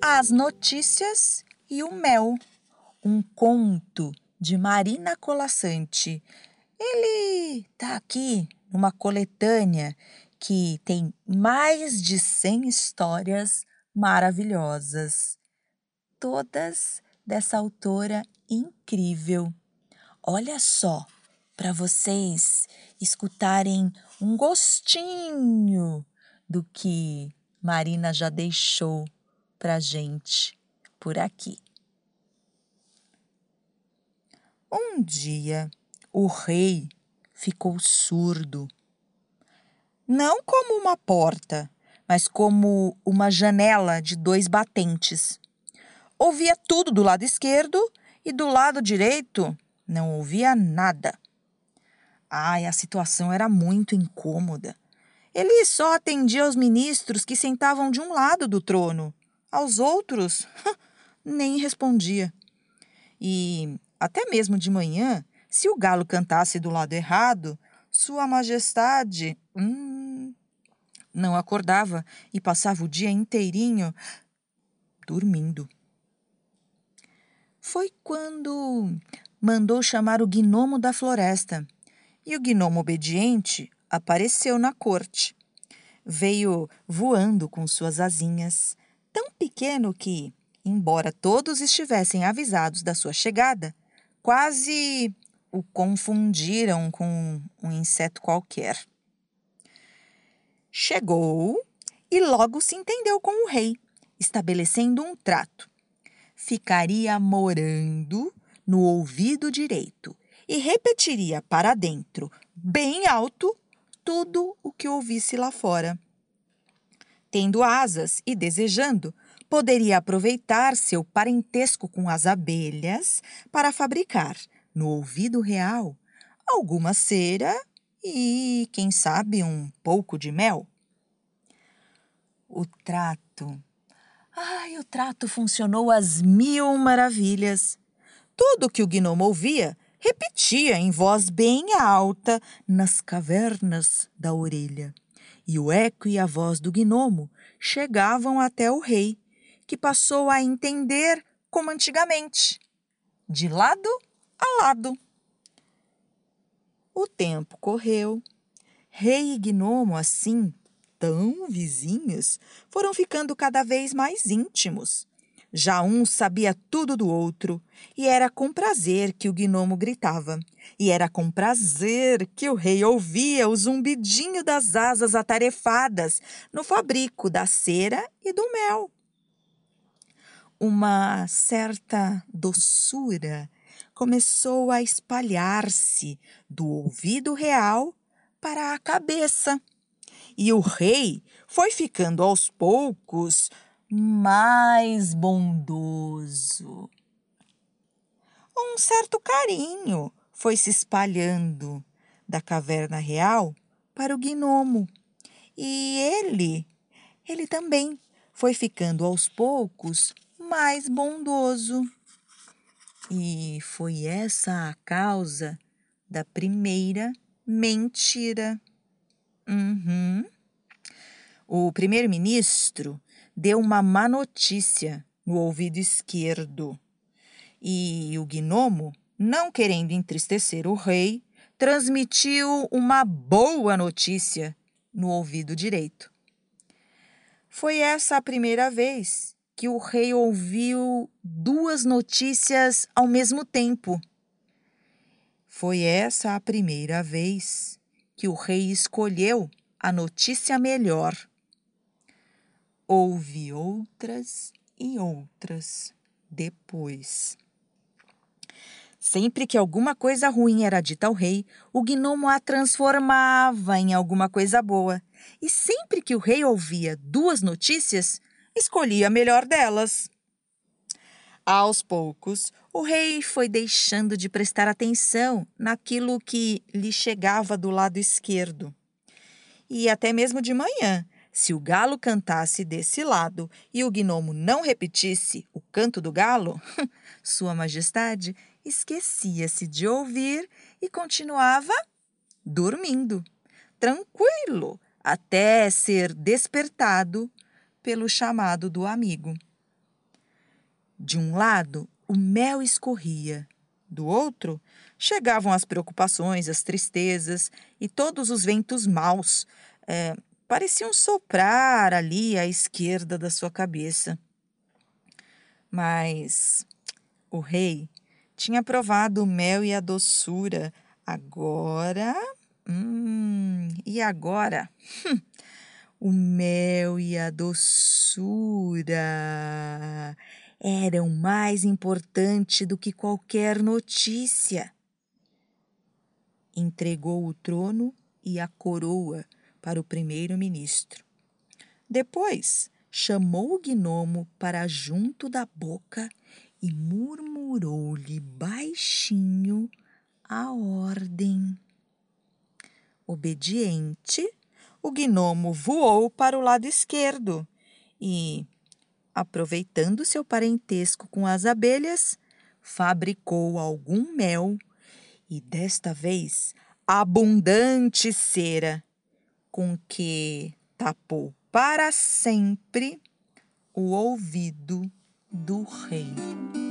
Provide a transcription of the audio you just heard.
As notícias e o mel. Um conto de Marina Colassante. Ele tá aqui numa coletânea que tem mais de 100 histórias maravilhosas, todas dessa autora incrível. Olha só, para vocês escutarem um gostinho do que Marina já deixou para gente por aqui. Um dia, o rei ficou surdo. Não como uma porta, mas como uma janela de dois batentes. Ouvia tudo do lado esquerdo e do lado direito não ouvia nada. Ai, a situação era muito incômoda. Ele só atendia aos ministros que sentavam de um lado do trono aos outros, nem respondia. E até mesmo de manhã, se o galo cantasse do lado errado, Sua Majestade hum, não acordava e passava o dia inteirinho dormindo. Foi quando mandou chamar o gnomo da floresta. E o gnomo obediente apareceu na corte. Veio voando com suas asinhas, tão pequeno que, embora todos estivessem avisados da sua chegada, quase o confundiram com um inseto qualquer. Chegou e logo se entendeu com o rei, estabelecendo um trato. Ficaria morando no ouvido direito e repetiria para dentro, bem alto, tudo o que ouvisse lá fora. Tendo asas e desejando, poderia aproveitar seu parentesco com as abelhas para fabricar, no ouvido real, alguma cera e, quem sabe, um pouco de mel. O trato. Ai, o trato funcionou às mil maravilhas. Tudo que o gnomo ouvia repetia em voz bem alta nas cavernas da orelha e o eco e a voz do gnomo chegavam até o rei, que passou a entender como antigamente, de lado a lado. O tempo correu. Rei e gnomo, assim, tão vizinhos, foram ficando cada vez mais íntimos. Já um sabia tudo do outro, e era com prazer que o gnomo gritava, e era com prazer que o rei ouvia o zumbidinho das asas atarefadas no fabrico da cera e do mel. Uma certa doçura começou a espalhar-se do ouvido real para a cabeça, e o rei foi ficando aos poucos mais bondoso. Um certo carinho foi se espalhando da caverna real para o gnomo. E ele, ele também foi ficando aos poucos mais bondoso. E foi essa a causa da primeira mentira. Uhum. O primeiro-ministro deu uma má notícia no ouvido esquerdo. E o gnomo, não querendo entristecer o rei, transmitiu uma boa notícia no ouvido direito. Foi essa a primeira vez que o rei ouviu duas notícias ao mesmo tempo. Foi essa a primeira vez que o rei escolheu a notícia melhor houve outras e outras depois. Sempre que alguma coisa ruim era dita ao rei, o gnomo a transformava em alguma coisa boa. E sempre que o rei ouvia duas notícias, escolhia a melhor delas. Aos poucos, o rei foi deixando de prestar atenção naquilo que lhe chegava do lado esquerdo. E até mesmo de manhã, se o galo cantasse desse lado e o gnomo não repetisse o canto do galo, Sua Majestade esquecia-se de ouvir e continuava dormindo, tranquilo, até ser despertado pelo chamado do amigo. De um lado, o mel escorria, do outro, chegavam as preocupações, as tristezas e todos os ventos maus. É, pareciam soprar ali à esquerda da sua cabeça. Mas o rei tinha provado o mel e a doçura. Agora. Hum, e agora? Hum, o mel e a doçura eram mais importante do que qualquer notícia. Entregou o trono e a coroa para o primeiro-ministro. Depois, chamou o gnomo para junto da boca e murmurou-lhe baixinho a ordem. Obediente, o gnomo voou para o lado esquerdo e, aproveitando seu parentesco com as abelhas, fabricou algum mel e, desta vez, abundante cera, com que tapou para sempre o ouvido do rei.